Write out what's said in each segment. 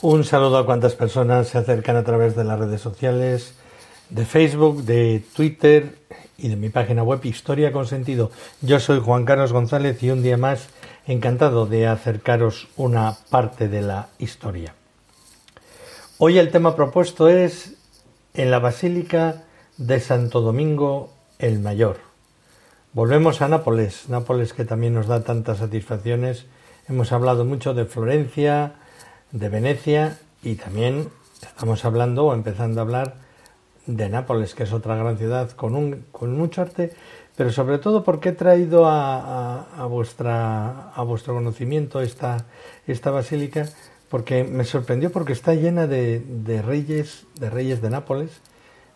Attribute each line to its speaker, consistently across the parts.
Speaker 1: Un saludo a cuantas personas se acercan a través de las redes sociales, de Facebook, de Twitter y de mi página web Historia con Sentido. Yo soy Juan Carlos González y un día más encantado de acercaros una parte de la historia. Hoy el tema propuesto es en la Basílica de Santo Domingo el Mayor. Volvemos a Nápoles, Nápoles que también nos da tantas satisfacciones. Hemos hablado mucho de Florencia, de Venecia y también estamos hablando o empezando a hablar de Nápoles, que es otra gran ciudad con, un, con mucho arte, pero sobre todo porque he traído a, a, vuestra, a vuestro conocimiento esta, esta basílica, porque me sorprendió porque está llena de, de, reyes, de reyes de Nápoles,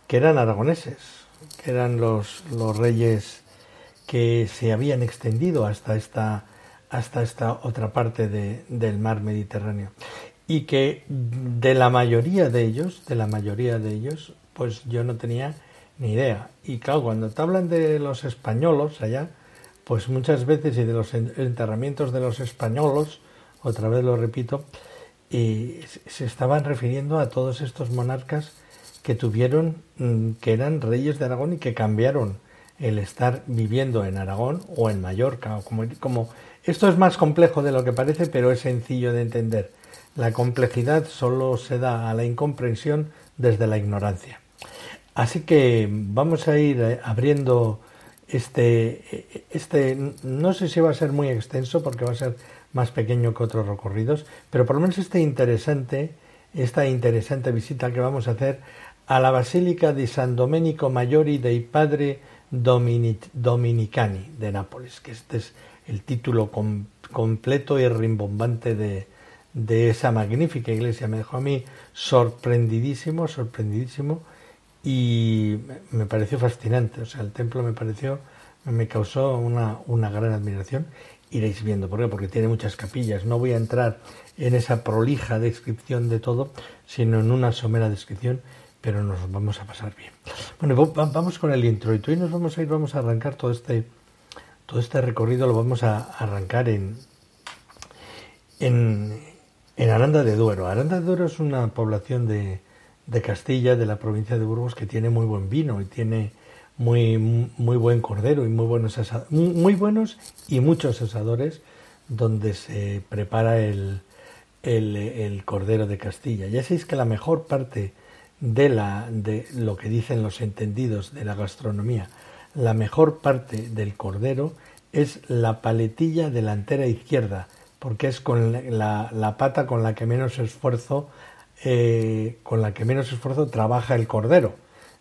Speaker 1: que eran aragoneses, que eran los, los reyes que se habían extendido hasta esta, hasta esta otra parte de, del mar Mediterráneo y que de la mayoría de ellos, de la mayoría de ellos, pues yo no tenía ni idea. Y claro, cuando te hablan de los españolos allá, pues muchas veces y de los enterramientos de los españolos, otra vez lo repito, y se estaban refiriendo a todos estos monarcas que tuvieron, mm, que eran reyes de Aragón y que cambiaron el estar viviendo en Aragón o en Mallorca. como, como esto es más complejo de lo que parece, pero es sencillo de entender la complejidad solo se da a la incomprensión desde la ignorancia. Así que vamos a ir eh, abriendo este, este, no sé si va a ser muy extenso porque va a ser más pequeño que otros recorridos, pero por lo menos este interesante, esta interesante visita que vamos a hacer a la Basílica de San Domenico Maggiore dei Padre Dominicani de Nápoles, que este es el título completo y rimbombante de, esa magnífica iglesia. Me dejó a mí sorprendidísimo, sorprendidísimo y me pareció fascinante. O sea, el templo me pareció, me causó una, una gran admiración. Iréis viendo, ¿por qué? Porque tiene muchas capillas. No voy a entrar en esa prolija descripción de todo, sino en una somera descripción, pero nos vamos a pasar bien. Bueno, vamos con el introito y nos vamos a ir, vamos a arrancar todo este, todo este recorrido, lo vamos a arrancar en, en, Aranda de Duero. Aranda de Duero es una población de, de, Castilla, de la provincia de Burgos, que tiene muy buen vino y tiene muy, muy buen cordero y muy buenos, muy buenos y muchos asadores donde se prepara el, el, el, cordero de Castilla. Ya sabéis que la mejor parte de, la, de lo que dicen los entendidos de la gastronomía, la mejor parte del cordero es la paletilla delantera izquierda, porque es con la, la pata con la que menos esfuerzo eh, con la que menos esfuerzo trabaja el cordero.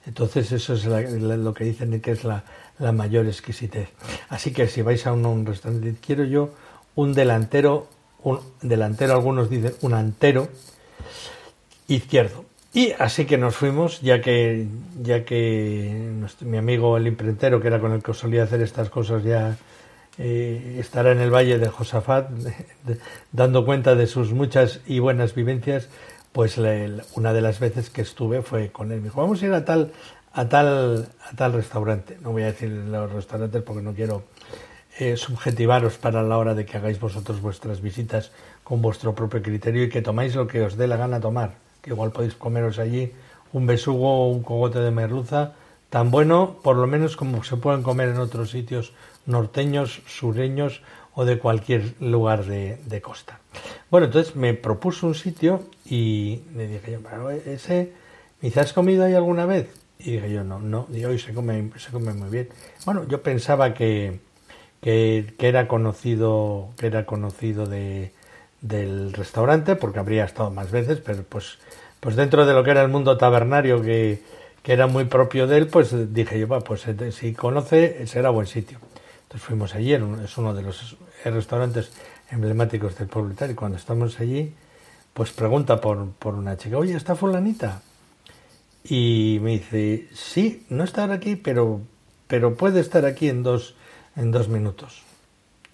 Speaker 1: Entonces eso es lo que dicen que es la, la, mayor exquisitez. Así que si vais a un, un, restaurante, quiero yo un delantero, un delantero, algunos dicen un antero izquierdo. Y así que nos fuimos, ya que, ya que mi amigo el imprentero, que era con el que solía hacer estas cosas ya eh, estará en el valle de Josafat dando cuenta de sus muchas y buenas vivencias, pues le, una de las veces que estuve fue con él. Me dijo, vamos a ir a tal, a tal, a tal restaurante. No voy a decir los restaurantes porque no quiero eh, subjetivaros para la hora de que hagáis vosotros vuestras visitas con vuestro propio criterio y que tomáis lo que os dé la gana tomar. Que igual podéis comeros allí un besugo o un cogote de merluza tan bueno, por lo menos como se pueden comer en otros sitios norteños, sureños o de cualquier lugar de, costa. Bueno, entonces me propuso un sitio y le dije yo, ese, me dice, ¿has comido ahí alguna vez? Y dije yo, no, no, y hoy se come, se come muy bien. Bueno, yo pensaba que, que era conocido, que era conocido de, del restaurante, porque habría estado más veces, pero pues, pues dentro de lo que era el mundo tabernario que, que era muy propio de él, pues dije yo, pues si conoce, será buen sitio. Entonces fuimos allí, es uno de los restaurantes emblemáticos del pueblo y cuando estamos allí, pues pregunta por, por una chica, oye, ¿está fulanita? Y me dice, sí, no está aquí, pero, pero puede estar aquí en dos, en dos minutos.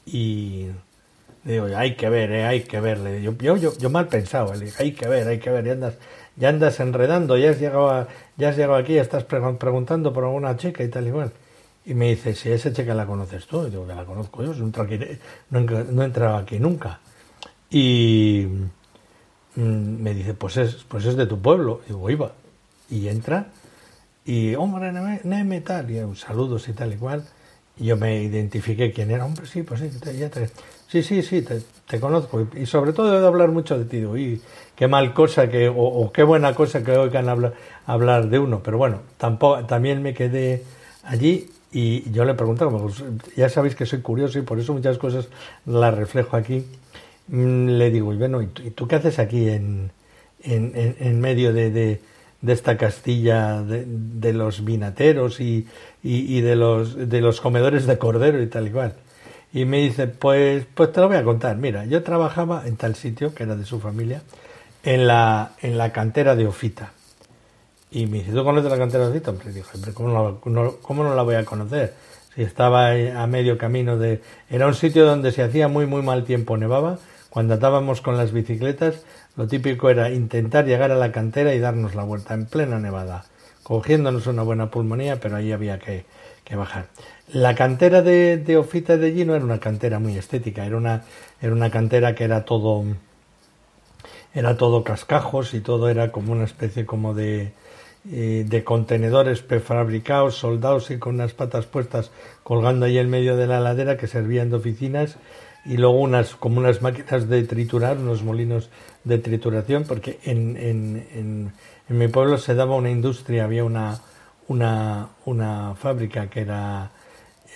Speaker 1: Y digo, hay que ver, eh, hay que verle. Yo, yo, yo, mal pensado, dije, hay que ver, hay que ver, ya andas, ya andas enredando, ya has llegado, ya has llegado aquí, estás preguntando por alguna chica y tal igual. Y me dice, si esa chica la conoces tú, y digo que la conozco yo, no, no he entrado aquí nunca. Y mm, me dice, pues es, pues es de tu pueblo. Y digo, iba. Y entra, y hombre, Neme, tal, y saludos y tal y cual. Y yo me identifiqué quién era, hombre, sí, pues sí, ya te, sí, sí, sí, te, conozco. Y, sobre todo de hablar mucho de ti, y qué mal cosa que, o, qué buena cosa que oigan hablar, hablar de uno. Pero bueno, tampoco, también me quedé allí y yo le preguntaba, pues, ya sabéis que soy curioso y por eso muchas cosas las reflejo aquí. Mm, le digo, y bueno, ¿y tú, qué haces aquí en, en, medio de, de, esta Castilla de, los vinateros y, y, de, los, de los comedores de cordero y tal y cual? Y me dice, pues, pues te lo voy a contar. Mira, yo trabajaba en tal sitio, que era de su familia, en la, en la cantera de Ofita. Y me dice, ¿tú conoces la cantera de Hombre, dijo, ¿cómo no, ¿cómo no la voy a conocer? Si estaba a medio camino de... Era un sitio donde se hacía muy, muy mal tiempo, nevaba. Cuando andábamos con las bicicletas, lo típico era intentar llegar a la cantera y darnos la vuelta en plena nevada, cogiéndonos una buena pulmonía, pero ahí había que, que bajar. La cantera de, de Ofita de allí no era una cantera muy estética, era una, era una cantera que era todo era todo cascajos y todo era como una especie como de, de contenedores prefabricados, soldados y con unas patas puestas colgando ahí en medio de la ladera que servían de oficinas y luego unas como unas máquinas de triturar, unos molinos de trituración, porque en, en, en, mi pueblo se daba una industria, había una, una, una fábrica que era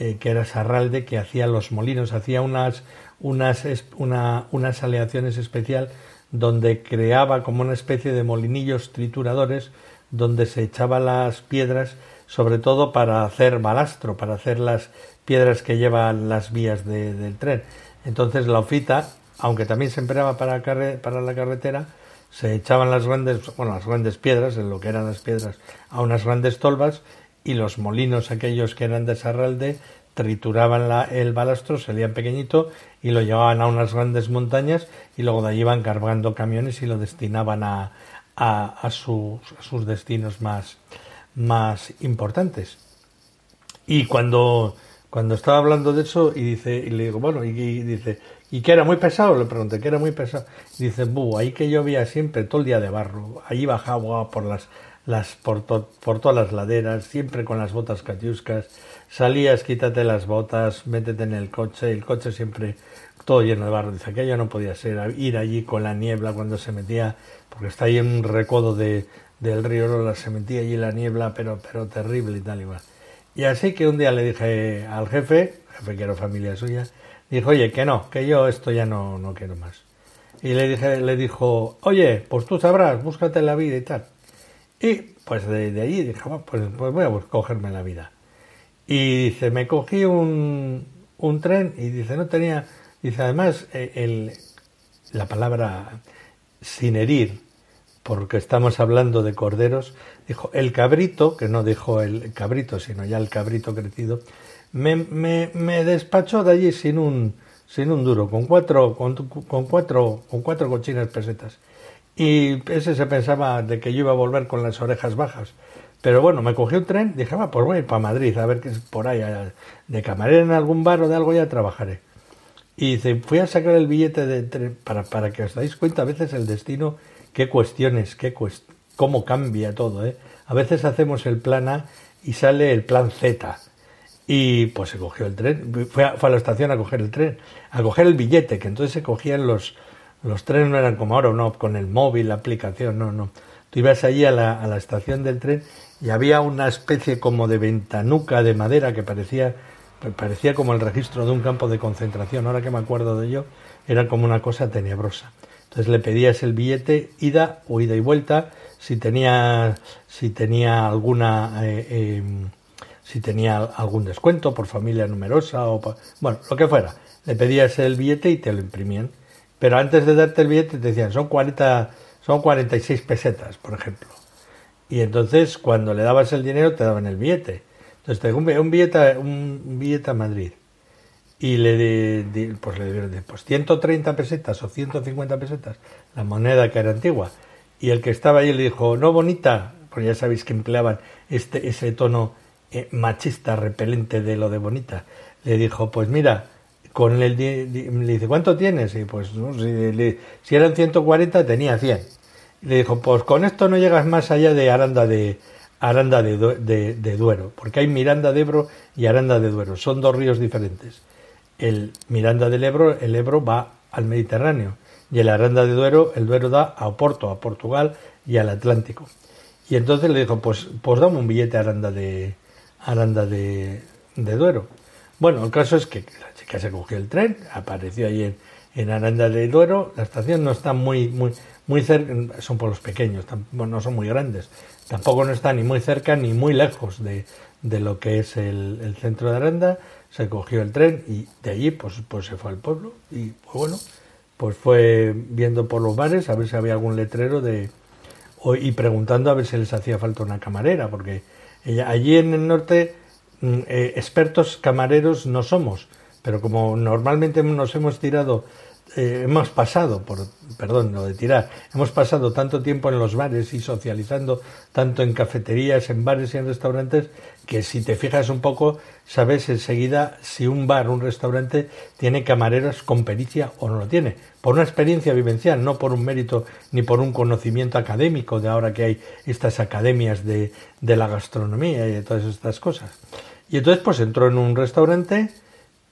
Speaker 1: eh, que era Sarralde, que hacía los molinos, hacía unas, unas, una, unas aleaciones especial donde creaba como una especie de molinillos trituradores donde se echaban las piedras, sobre todo para hacer balastro, para hacer las piedras que llevan las vías del tren. Entonces la ofita, aunque también se empleaba para la carretera, se echaban las grandes, bueno, las grandes piedras, en lo que eran las piedras, a unas grandes tolvas y los molinos aquellos que eran de Sarralde trituraban la, el balastro, salían pequeñito y lo llevaban a unas grandes montañas y luego de allí iban cargando camiones y lo destinaban a, a, sus, sus, destinos más, más importantes. Y cuando, cuando estaba hablando de eso, y dice, y le digo, bueno, y, dice, ¿y que era muy pesado? Le pregunté, ¿que era muy pesado? Dice, buh, ahí que llovía siempre, todo el día de barro, allí bajaba por las, por, todas las laderas, siempre con las botas catiuscas, salías, quítate las botas, métete en el coche, el coche siempre todo lleno de barro. Dice, aquello no podía ser, ir allí con la niebla cuando se metía porque está ahí en un recodo de, del río Lola, se metía allí la niebla, pero, pero terrible y tal y igual. Y así que un día le dije al jefe, jefe que era familia suya, dijo, oye, que no, que yo esto ya no, no quiero más. Y le dije, le dijo, oye, pues tú sabrás, búscate la vida y tal. Y pues de, de allí dije, pues, pues voy a cogerme la vida. Y dice, me cogí un, un tren y dice, no tenía, dice, además, eh, el, la palabra sin herir, porque estamos hablando de corderos, dijo, el cabrito, que no dijo el cabrito, sino ya el cabrito crecido, me, me, despachó de allí sin un, sin un duro, con cuatro, con, cuatro, con cuatro cochinas pesetas. Y ese se pensaba de que yo iba a volver con las orejas bajas. Pero bueno, me cogí un tren, dije, va, pues voy a ir para Madrid, a ver qué es por ahí, de camarera en algún bar o de algo ya trabajaré. Y dice, fui a sacar el billete de tren para, para que os dais cuenta a veces el destino, qué cuestiones, qué cómo cambia todo. ¿eh? A veces hacemos el plan A y sale el plan Z. Y pues se cogió el tren, fue a, fue a la estación a coger el tren, a coger el billete, que entonces se cogían los, los trenes, no eran como ahora, no, con el móvil, la aplicación, no, no. Tú ibas allí a la, a la estación del tren y había una especie como de ventanuca de madera que parecía parecía como el registro de un campo de concentración, ahora que me acuerdo de ello, era como una cosa tenebrosa. Entonces le pedías el billete ida o ida y vuelta, si tenía, si tenía alguna, eh, em, si tenía algún descuento por familia numerosa o bueno, lo que fuera. Le pedías el billete y te lo imprimían. Pero antes de darte el billete te decían, son 40, son 46 pesetas, por ejemplo. Y entonces cuando le dabas el dinero te daban el billete. Entonces te un, un billete, un billete a Madrid. Y le pues le dieron pues 130 pesetas o 150 pesetas, la moneda que era antigua. Y el que estaba ahí le dijo, no bonita, porque ya sabéis que empleaban este, ese tono eh, machista, repelente de lo de bonita, le dijo, pues mira, con el le dice, ¿cuánto tienes? Y pues si, eran 140 tenía 100. le dijo, pues con esto no llegas más allá de Aranda de Aranda de, de, Duero, porque hay Miranda de Ebro y Aranda de Duero, son dos ríos diferentes. El Miranda del Ebro, el Ebro va al Mediterráneo y el Aranda de Duero, el Duero da a Oporto, a Portugal y al Atlántico. Y entonces le dijo, pues, pues dame un billete a Aranda de, Aranda de, Duero. Bueno, el caso es que la chica se cogió el tren, apareció ahí en, Aranda de Duero. La estación no está muy, muy, muy cerca, son pueblos pequeños, no son muy grandes. Tampoco no está ni muy cerca ni muy lejos de, de lo que es el, centro de Aranda. Se cogió el tren y de allí pues, pues se fue al pueblo. Y pues bueno, pues fue viendo por los bares a ver si había algún letrero de y preguntando a ver si les hacía falta una camarera, porque allí en el norte mm, eh, expertos camareros no somos, pero como normalmente nos hemos tirado, eh, hemos pasado, por, perdón, lo de tirar, hemos pasado tanto tiempo en los bares y socializando tanto en cafeterías, en bares y en restaurantes, que si te fijas un poco, sabes enseguida si un bar, un restaurante tiene camareros con pericia o no lo tiene, por una experiencia vivencial, no por un mérito ni por un conocimiento académico de ahora que hay estas academias de, de la gastronomía y de todas estas cosas. Y entonces pues entró en un restaurante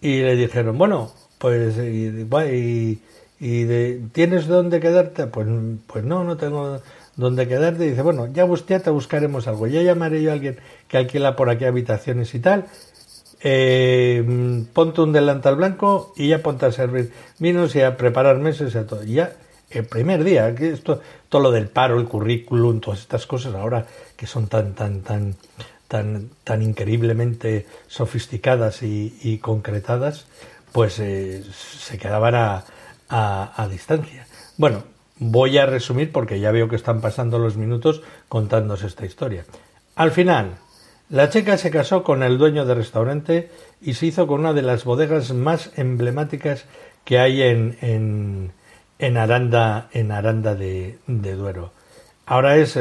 Speaker 1: y le dijeron, bueno, pues y, y, ¿tienes dónde quedarte? Pues, pues no, no tengo dónde quedarte. Y dice, bueno, ya, te buscaremos algo, ya llamaré yo a alguien que alquila por aquí habitaciones y tal. Eh, ponte un delantal blanco y ya ponte a servir vinos y a preparar meses y todo. Y ya el primer día, que esto, todo lo del paro, el currículum, todas estas cosas ahora que son tan, tan, tan, tan, tan increíblemente sofisticadas y, concretadas, pues eh, se quedaban a, a, distancia. Bueno, voy a resumir porque ya veo que están pasando los minutos contándose esta historia. Al final, la checa se casó con el dueño del restaurante y se hizo con una de las bodegas más emblemáticas que hay en, en, en Aranda, en Aranda de, Duero. Ahora es,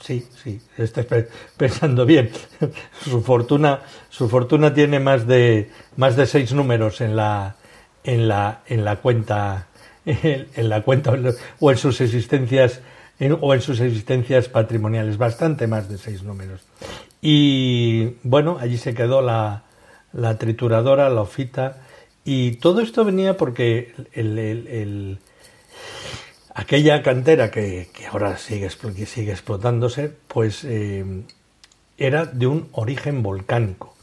Speaker 1: sí, sí, estoy pensando bien. su fortuna, su fortuna tiene más de más de seis números en la en la en la cuenta en la cuenta o en sus existencias o en sus existencias patrimoniales, bastante más de seis números. Y bueno, allí se quedó la, la trituradora, la ofita, y todo esto venía porque el, aquella cantera que, ahora sigue, explotándose, pues eh, era de un origen volcánico.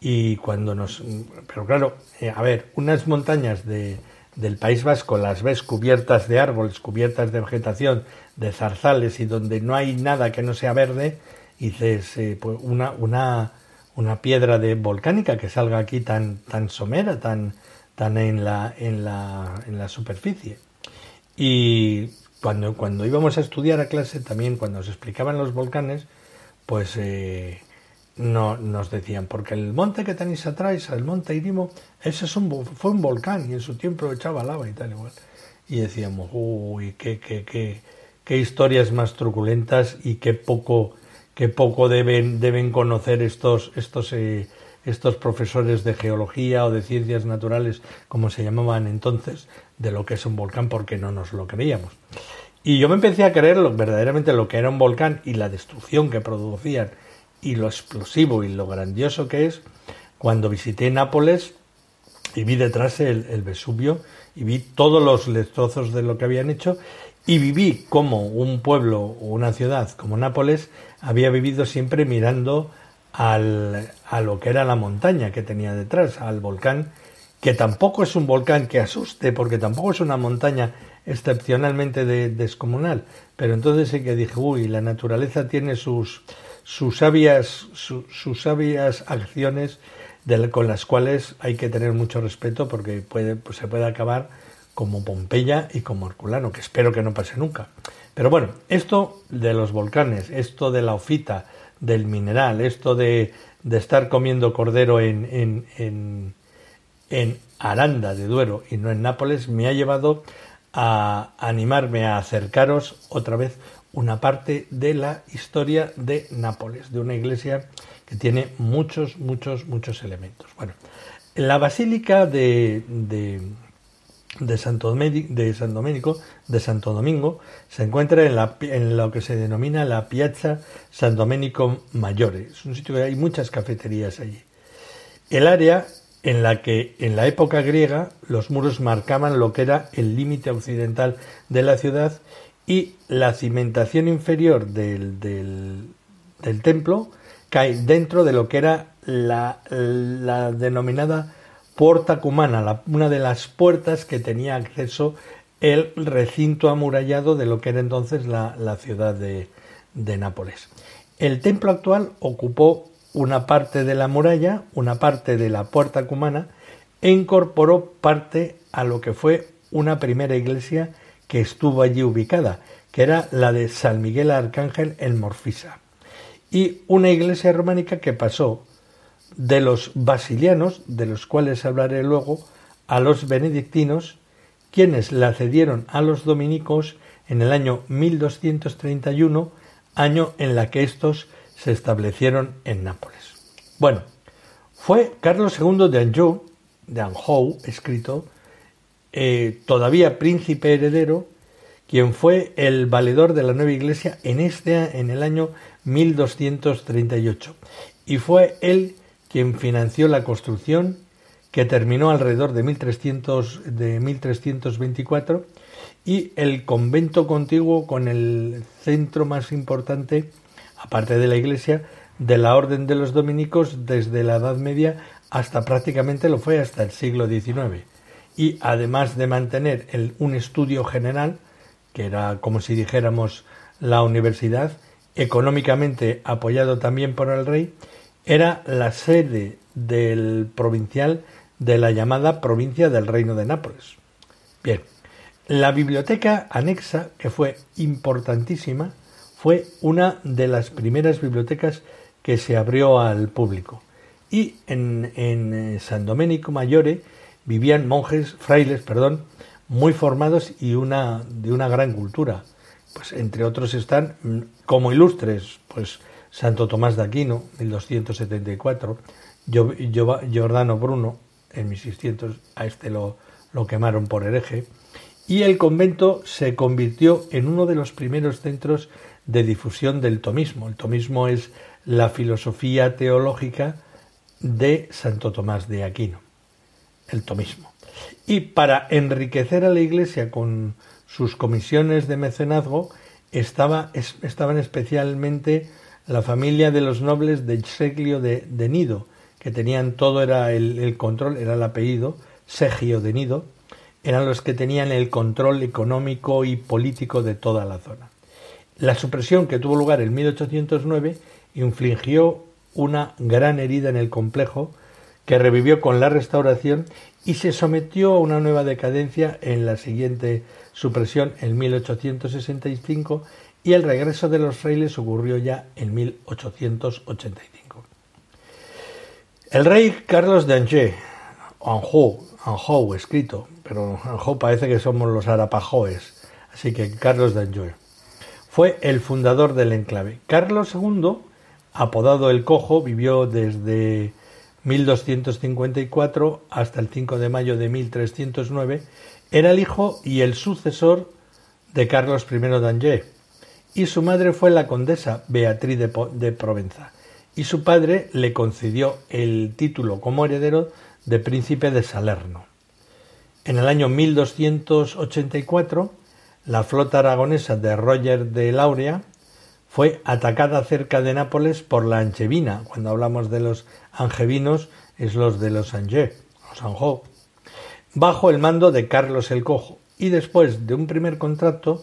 Speaker 1: Y cuando nos... Pero claro, eh, a ver, unas montañas de, del País Vasco las ves cubiertas de árboles, cubiertas de vegetación, de zarzales y donde no hay nada que no sea verde, dices, eh, pues una, una, una piedra de volcánica que salga aquí tan, tan somera, tan, tan en, la, en, la, en la superficie. Y cuando, cuando íbamos a estudiar a clase, también cuando nos explicaban los volcanes, pues eh, no, nos decían, porque el monte que tenéis atrás, el monte Irimo, ese es un, fue un volcán y en su tiempo echaba lava y tal igual. Y decíamos, uy, qué, qué, qué, qué historias más truculentas y qué poco, qué poco deben, deben conocer estos, estos, eh, estos profesores de geología o de ciencias naturales, como se llamaban entonces, de lo que es un volcán, porque no nos lo creíamos. Y yo me empecé a creer verdaderamente lo que era un volcán y la destrucción que producían y lo explosivo y lo grandioso que es cuando visité Nápoles y vi detrás el, Vesubio y vi todos los destrozos de lo que habían hecho y viví como un pueblo o una ciudad como Nápoles había vivido siempre mirando al, a lo que era la montaña que tenía detrás, al volcán, que tampoco es un volcán que asuste, porque tampoco es una montaña excepcionalmente descomunal, pero entonces sí que dije, uy, la naturaleza tiene sus, sus sabias, sus sabias acciones con las cuales hay que tener mucho respeto porque puede, pues se puede acabar como Pompeya y como Herculano, que espero que no pase nunca. Pero bueno, esto de los volcanes, esto de la ofita, del mineral, esto de, de estar comiendo cordero en, en, en, Aranda de Duero y no en Nápoles, me ha llevado a animarme a acercaros otra vez una parte de la historia de Nápoles, de una iglesia que tiene muchos, muchos, muchos elementos. Bueno, la basílica de, de, Santo, San de Santo Domingo, se encuentra en, la, en lo que se denomina la Piazza San Domenico Maggiore. Es un sitio que hay muchas cafeterías allí. El área en la que en la época griega los muros marcaban lo que era el límite occidental de la ciudad y la cimentación inferior del, del, del templo cae dentro de lo que era la, la denominada Puerta Cumana, una de las puertas que tenía acceso el recinto amurallado de lo que era entonces la, ciudad de Nápoles. El templo actual ocupó una parte de la muralla, una parte de la puerta cumana, e incorporó parte a lo que fue una primera iglesia que estuvo allí ubicada, que era la de San Miguel Arcángel en Morfisa, y una iglesia románica que pasó de los basilianos, de los cuales hablaré luego, a los benedictinos, quienes la cedieron a los dominicos en el año 1231, año en la que estos se establecieron en Nápoles. Bueno, fue Carlos II de Anjou, de Anjou, escrito, eh, todavía príncipe heredero, quien fue el valedor de la nueva iglesia en este en el año 1238 y fue él quien financió la construcción que terminó alrededor de 1300 de 1324 y el convento contiguo con el centro más importante aparte de la iglesia, de la orden de los dominicos desde la Edad Media hasta prácticamente lo fue hasta el siglo XIX. Y además de mantener un estudio general, que era como si dijéramos la universidad, económicamente apoyado también por el rey, era la sede del provincial de la llamada provincia del Reino de Nápoles. Bien, la biblioteca anexa, que fue importantísima, fue una de las primeras bibliotecas que se abrió al público. Y en, eh, San Domenico Maggiore vivían monjes, frailes, perdón, muy formados y una, de una gran cultura. Pues entre otros están mm, como ilustres, pues Santo Tomás de Aquino, 1274, Giordano Bruno, en 1600, a este lo, lo quemaron por hereje, y el convento se convirtió en uno de los primeros centros de difusión del tomismo. El tomismo es la filosofía teológica de Santo Tomás de Aquino, el tomismo. Y para enriquecer a la Iglesia con sus comisiones de mecenazgo, estaba, estaban especialmente la familia de los nobles de Seglio de, Nido, que tenían todo, era el, el, control, era el apellido, Segio de Nido, eran los que tenían el control económico y político de toda la zona. La supresión que tuvo lugar en 1809 infligió una gran herida en el complejo que revivió con la restauración y se sometió a una nueva decadencia en la siguiente supresión en 1865 y el regreso de los frailes ocurrió ya en 1885. El rey Carlos de Angers, Anjou, Anjou escrito, pero Anjou parece que somos los arapajoes, así que Carlos de Angers fue el fundador del enclave. Carlos II, apodado el Cojo, vivió desde 1254 hasta el 5 de mayo de 1309. Era el hijo y el sucesor de Carlos I de Angers, y su madre fue la condesa Beatriz de, Provenza, y su padre le concedió el título como heredero de príncipe de Salerno. En el año 1284 la flota aragonesa de Roger de Lauria fue atacada cerca de Nápoles por la Anchevina. Cuando hablamos de los angevinos es los de los Angers, bajo el mando de Carlos el Cojo. Y después de un primer contrato,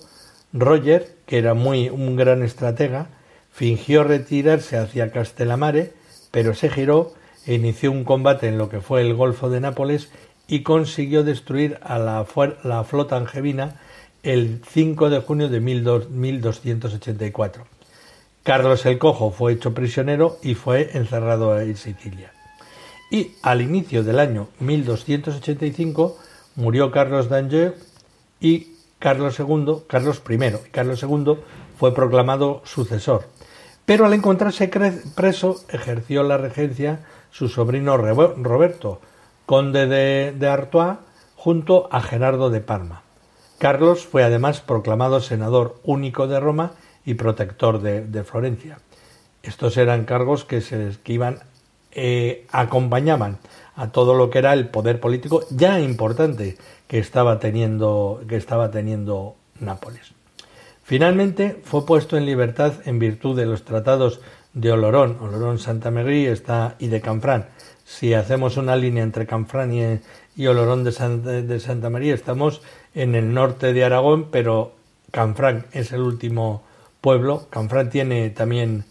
Speaker 1: Roger, que era muy un gran estratega, fingió retirarse hacia Castellamare, pero se giró e inició un combate en lo que fue el Golfo de Nápoles y consiguió destruir a la, flota angevina el 5 de junio de 1284. Carlos el Cojo fue hecho prisionero y fue encerrado en Sicilia. Y al inicio del año 1285 murió Carlos d'Angers y Carlos II, Carlos I Carlos II fue proclamado sucesor. Pero al encontrarse preso ejerció la regencia su sobrino Roberto, conde de, Artois, junto a Gerardo de Parma. Carlos fue además proclamado senador único de Roma y protector de, Florencia. Estos eran cargos que se iban eh, acompañaban a todo lo que era el poder político ya importante que estaba teniendo que estaba teniendo Nápoles. Finalmente fue puesto en libertad en virtud de los tratados de Olorón, Olorón Santa María está y de Canfrán. Si hacemos una línea entre Canfrán y, Olorón de Santa María, estamos en el norte de Aragón, pero Canfrán es el último pueblo. Canfrán tiene también,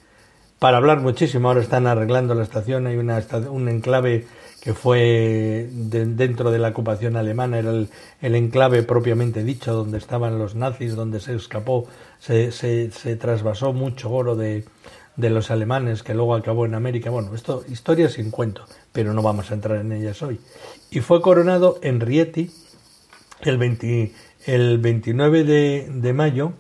Speaker 1: para hablar muchísimo, ahora están arreglando la estación, hay una, un enclave que fue dentro de la ocupación alemana, era el, enclave propiamente dicho, donde estaban los nazis, donde se escapó, se, se, trasvasó mucho oro de, de los alemanes que luego acabó en América. Bueno, esto historia sin cuento, pero no vamos a entrar en ellas hoy. Y fue coronado en Rieti el, el 29 de, de, mayo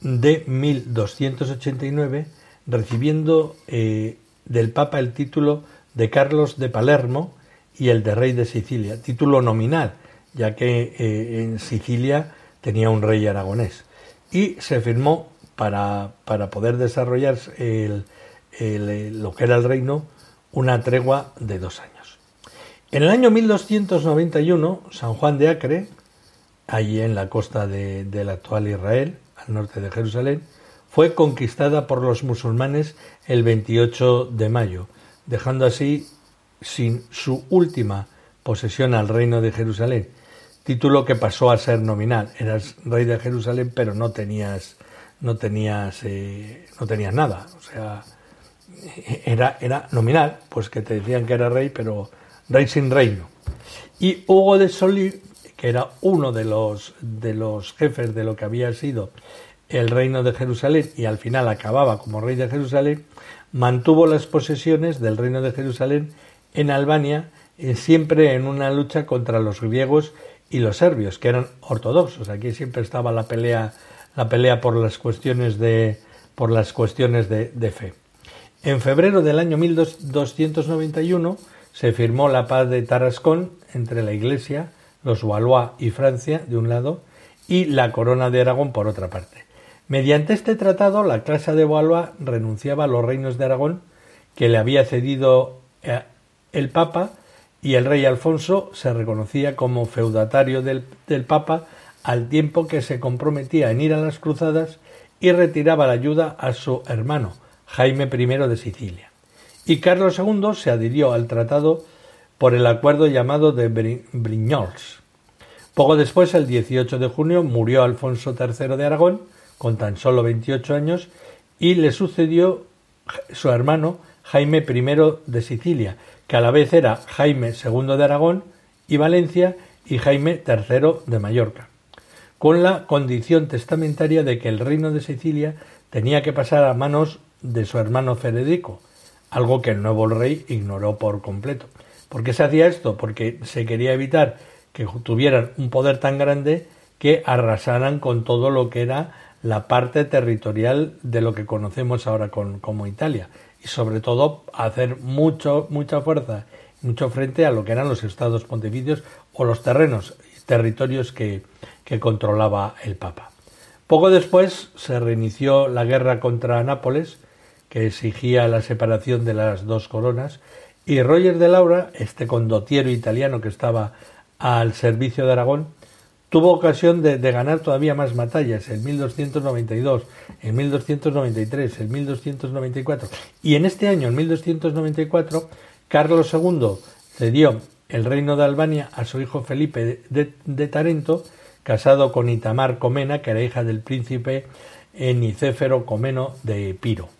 Speaker 1: de 1289, recibiendo eh, del Papa el título de Carlos de Palermo y el de Rey de Sicilia, título nominal, ya que eh, en Sicilia tenía un rey aragonés. Y se firmó para, para poder desarrollar el, lo que era el reino una tregua de dos años. En el año 1291, San Juan de Acre, allí en la costa de, del actual Israel, al norte de Jerusalén, fue conquistada por los musulmanes el 28 de mayo, dejando así sin su última posesión al reino de Jerusalén, título que pasó a ser nominal. Eras rey de Jerusalén, pero no tenías no tenías, eh, no tenías nada. O sea, era, era nominal, pues que te decían que era rey, pero rey sin reino. Y Hugo de Solí, que era uno de los, de los jefes de lo que había sido el reino de Jerusalén y al final acababa como rey de Jerusalén, mantuvo las posesiones del reino de Jerusalén en Albania, eh, siempre en una lucha contra los griegos y los serbios, que eran ortodoxos. Aquí siempre estaba la pelea la pelea por las cuestiones de, por las cuestiones de, fe. En febrero del año 1291 se firmó la paz de Tarascón entre la Iglesia, los Valois y Francia, de un lado, y la Corona de Aragón, por otra parte. Mediante este tratado, la Casa de Valois renunciaba a los reinos de Aragón que le había cedido eh, el Papa y el rey Alfonso se reconocía como feudatario del, del Papa al tiempo que se comprometía en ir a las cruzadas y retiraba la ayuda a su hermano, Jaime I de Sicilia. Y Carlos II se adhirió al tratado por el acuerdo llamado de Brignoles. Poco después, el 18 de junio, murió Alfonso III de Aragón, con tan solo 28 años, y le sucedió su hermano Jaime I de Sicilia, que a la vez era Jaime II de Aragón y Valencia y Jaime III de Mallorca con la condición testamentaria de que el reino de Sicilia tenía que pasar a manos de su hermano Federico, algo que el nuevo rey ignoró por completo. ¿Por qué se hacía esto? Porque se quería evitar que tuvieran un poder tan grande que arrasaran con todo lo que era la parte territorial de lo que conocemos ahora como Italia y sobre todo hacer mucho, mucha fuerza, mucho frente a lo que eran los estados pontificios o los terrenos, territorios que, que controlaba el Papa. Poco después se reinició la guerra contra Nápoles, que exigía la separación de las dos coronas, y Roger de Laura, este condottiero italiano que estaba al servicio de Aragón, tuvo ocasión de, ganar todavía más batallas en 1292, en 1293, en 1294 y en este año, en 1294, Carlos II cedió el reino de Albania a su hijo Felipe de Tarento casado con Itamar Comena, que era hija del príncipe Nicéfero Comeno de Epiro.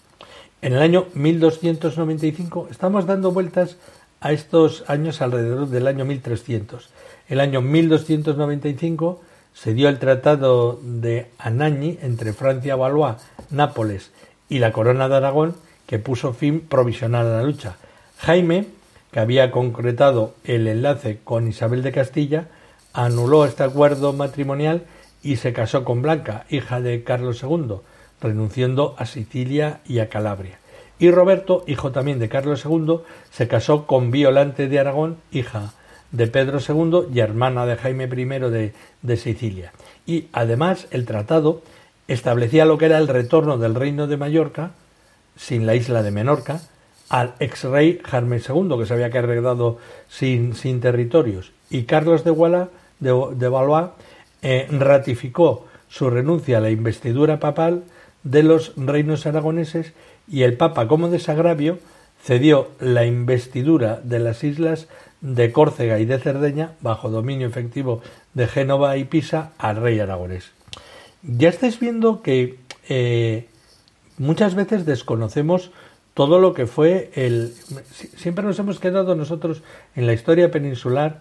Speaker 1: En el año 1295 estamos dando vueltas a estos años alrededor del año 1300. El año 1295 se dio el Tratado de Anagni entre Francia, Valois, Nápoles y la Corona de Aragón, que puso fin provisional a la lucha. Jaime, que había concretado el enlace con Isabel de Castilla, anuló este acuerdo matrimonial y se casó con Blanca, hija de Carlos II, renunciando a Sicilia y a Calabria. Y Roberto, hijo también de Carlos II, se casó con Violante de Aragón, hija de Pedro II y hermana de Jaime I de, Sicilia. Y además el tratado establecía lo que era el retorno del reino de Mallorca, sin la isla de Menorca, al ex rey Jaime II, que se había quedado sin, sin territorios. Y Carlos de, de, Valois eh, ratificó su renuncia a la investidura papal de los reinos aragoneses y el Papa, como desagravio, cedió la investidura de las islas de Córcega y de Cerdeña, bajo dominio efectivo de Génova y Pisa, al rey aragonés. Ya estáis viendo que eh, muchas veces desconocemos todo lo que fue el... Siempre nos hemos quedado nosotros en la historia peninsular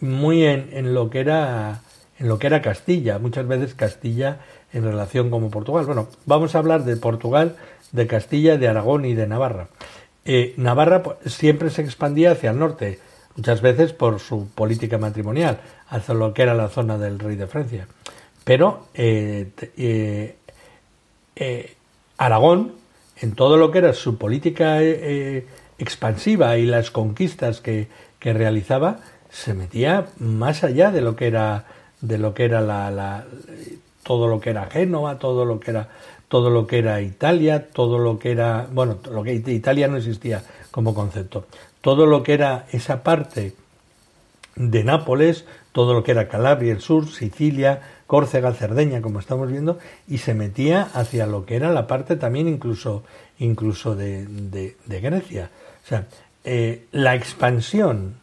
Speaker 1: muy en, en lo que era en lo que era Castilla, muchas veces Castilla en relación con Portugal. Bueno, vamos a hablar de Portugal, de Castilla, de Aragón y de Navarra. Eh, Navarra pues, siempre se expandía hacia el norte, muchas veces por su política matrimonial, hacia lo que era la zona del rey de Francia. Pero eh, eh, Aragón, en todo lo que era su política expansiva y las conquistas que, que realizaba, se metía más allá de lo que era de lo que era la, todo lo que era Génova, todo lo que era todo lo que era Italia, todo lo que era, bueno, lo que Italia no existía como concepto. Todo lo que era esa parte de Nápoles, todo lo que era Calabria, el sur, Sicilia, Córcega, Cerdeña, como estamos viendo, y se metía hacia lo que era la parte también incluso, incluso de, de, Grecia. O sea, eh, la expansión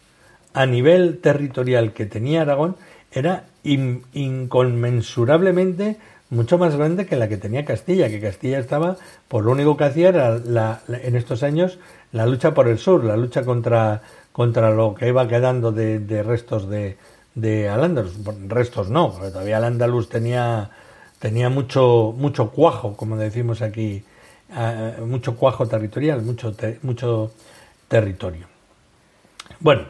Speaker 1: a nivel territorial que tenía Aragón era inconmensurablemente mucho más grande que la que tenía Castilla, que Castilla estaba, por lo único que hacía era la, en estos años la lucha por el sur, la lucha contra, contra lo que iba quedando de, restos de, de Al-Ándalus. Restos no, todavía Al-Ándalus tenía, tenía mucho, mucho cuajo, como decimos aquí, eh, mucho cuajo territorial, mucho, mucho territorio. Bueno,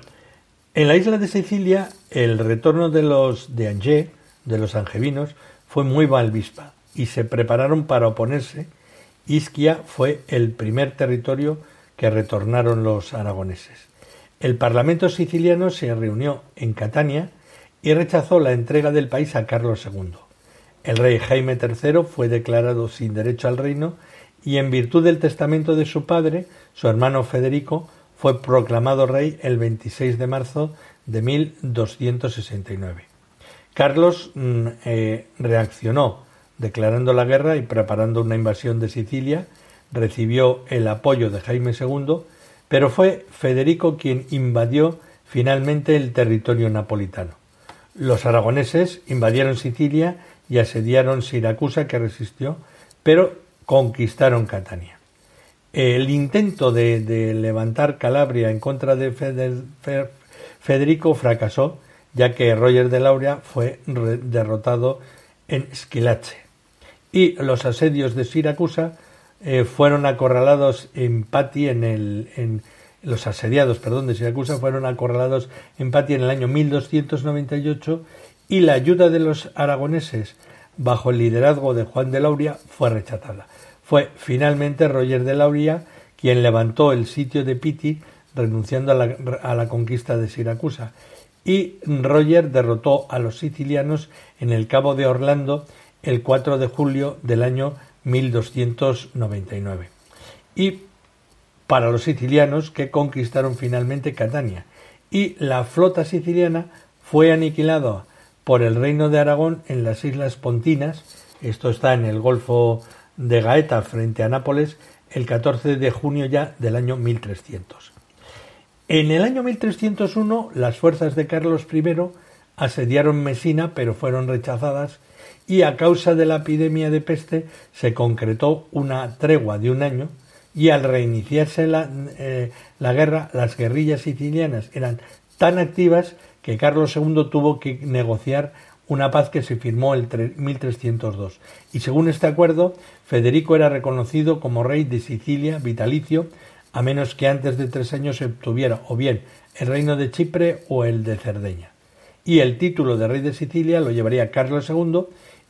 Speaker 1: en la isla de Sicilia, el retorno de los de Angers, de los angevinos, fue muy mal vispa y se prepararon para oponerse. Isquia fue el primer territorio que retornaron los aragoneses. El Parlamento siciliano se reunió en Catania y rechazó la entrega del país a Carlos II. El rey Jaime III fue declarado sin derecho al reino y en virtud del testamento de su padre, su hermano Federico fue proclamado rey el 26 de marzo de 1269. Carlos mm, eh, reaccionó declarando la guerra y preparando una invasión de Sicilia, recibió el apoyo de Jaime II, pero fue Federico quien invadió finalmente el territorio napolitano. Los aragoneses invadieron Sicilia y asediaron Siracusa, que resistió, pero conquistaron Catania. El intento de, levantar Calabria en contra de Federico fracasó, ya que Roger de Lauria fue derrotado en Squillace. Y los asedios de Siracusa eh, fueron acorralados en Patti en el en, los asediados, perdón, de Siracusa fueron acorralados en Patti en el año 1298 y la ayuda de los aragoneses bajo el liderazgo de Juan de Lauria fue rechazada. Fue finalmente Roger de Lauria quien levantó el sitio de Pitti renunciando a la, conquista de Siracusa y Roger derrotó a los sicilianos en el Cabo de Orlando el 4 de julio del año 1299. Y para los sicilianos que conquistaron finalmente Catania y la flota siciliana fue aniquilada por el reino de Aragón en las Islas Pontinas, esto está en el Golfo de Gaeta frente a Nápoles el 14 de junio ya del año 1300. En el año 1301 las fuerzas de Carlos I asediaron Mesina pero fueron rechazadas y a causa de la epidemia de peste se concretó una tregua de un año y al reiniciarse la, eh, la guerra, las guerrillas sicilianas eran tan activas que Carlos II tuvo que negociar una paz que se firmó en 1302. Y según este acuerdo, Federico era reconocido como rey de Sicilia vitalicio, a menos que antes de tres años se obtuviera o bien el reino de Chipre o el de Cerdeña. Y el título de rey de Sicilia lo llevaría Carlos II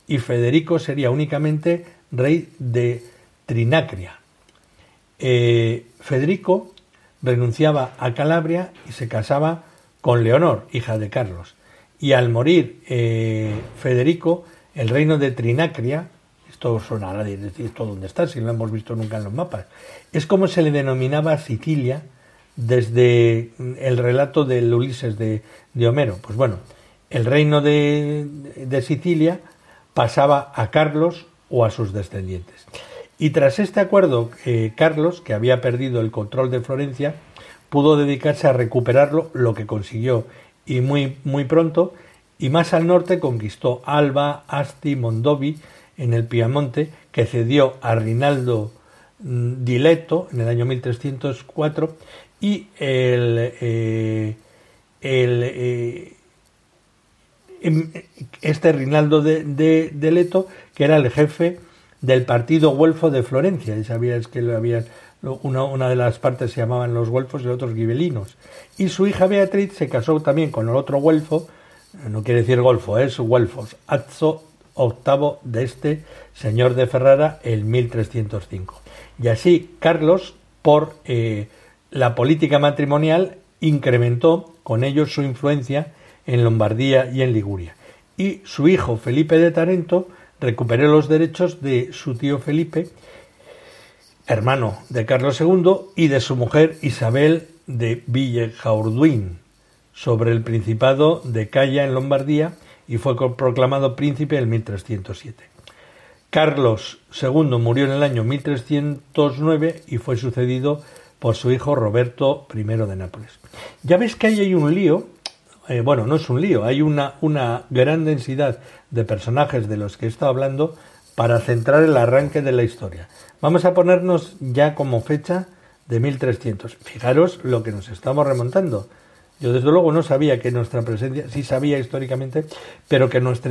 Speaker 1: y Federico sería únicamente rey de Trinacria. Eh, Federico renunciaba a Calabria y se casaba con Leonor, hija de Carlos. Y al morir eh, Federico, el reino de Trinacria, sonará de decir esto dónde está, si no lo hemos visto nunca en los mapas, es como se le denominaba Sicilia desde el relato del Ulises de, Homero. Pues bueno, el reino de, de Sicilia pasaba a Carlos o a sus descendientes. Y tras este acuerdo, eh, Carlos, que había perdido el control de Florencia, pudo dedicarse a recuperarlo, lo que consiguió, y muy, muy pronto, y más al norte conquistó Alba, Asti, Mondovi, en el Piamonte, que cedió a Rinaldo mm, Dileto en el año 1304, y el, eh, el eh, em, este Rinaldo de, de, Leto, que era el jefe del partido Güelfo de Florencia. Y sabías que lo una, una, de las partes se llamaban los Güelfos y otros Gibelinos. Y su hija Beatriz se casó también con el otro Güelfo, no quiere decir Golfo, es Güelfos, Azzo octavo de este señor de Ferrara en 1305. Y así Carlos, por eh, la política matrimonial, incrementó con ello su influencia en Lombardía y en Liguria. Y su hijo Felipe de Tarento recuperó los derechos de su tío Felipe, hermano de Carlos II, y de su mujer Isabel de Villejaurduin, sobre el Principado de Calla en Lombardía y fue proclamado príncipe en 1307. Carlos II murió en el año 1309 y fue sucedido por su hijo Roberto I de Nápoles. Ya ves que ahí hay un lío, eh, bueno, no es un lío, hay una, una gran densidad de personajes de los que he estado hablando para centrar el arranque de la historia. Vamos a ponernos ya como fecha de 1300. Fijaros lo que nos estamos remontando. Yo desde luego no sabía que nuestra presencia, sí sabía históricamente, pero que nuestra,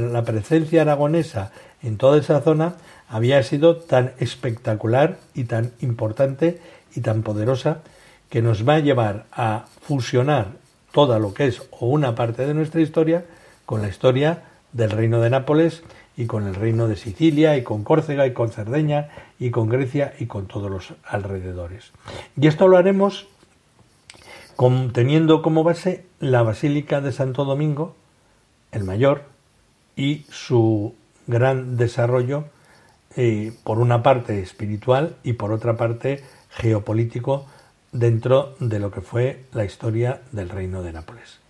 Speaker 1: la presencia aragonesa en toda esa zona había sido tan espectacular y tan importante y tan poderosa que nos va a llevar a fusionar toda lo que es o una parte de nuestra historia con la historia del reino de Nápoles y con el reino de Sicilia y con Córcega y con Cerdeña y con Grecia y con todos los alrededores. Y esto lo haremos teniendo como base la Basílica de Santo Domingo, el mayor, y su gran desarrollo, eh, por una parte espiritual y por otra parte geopolítico, dentro de lo que fue la historia del Reino de Nápoles.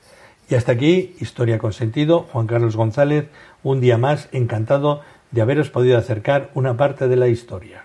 Speaker 1: Y hasta aquí, Historia con Sentido, Juan Carlos González, un día más encantado de haberos podido acercar una parte de la historia.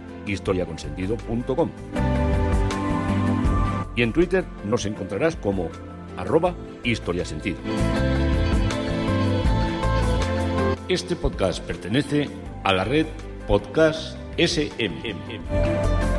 Speaker 2: historiaconsentido.com. Y en Twitter nos encontrarás como arroba historiasentido. Este podcast pertenece a la red Podcast SMM.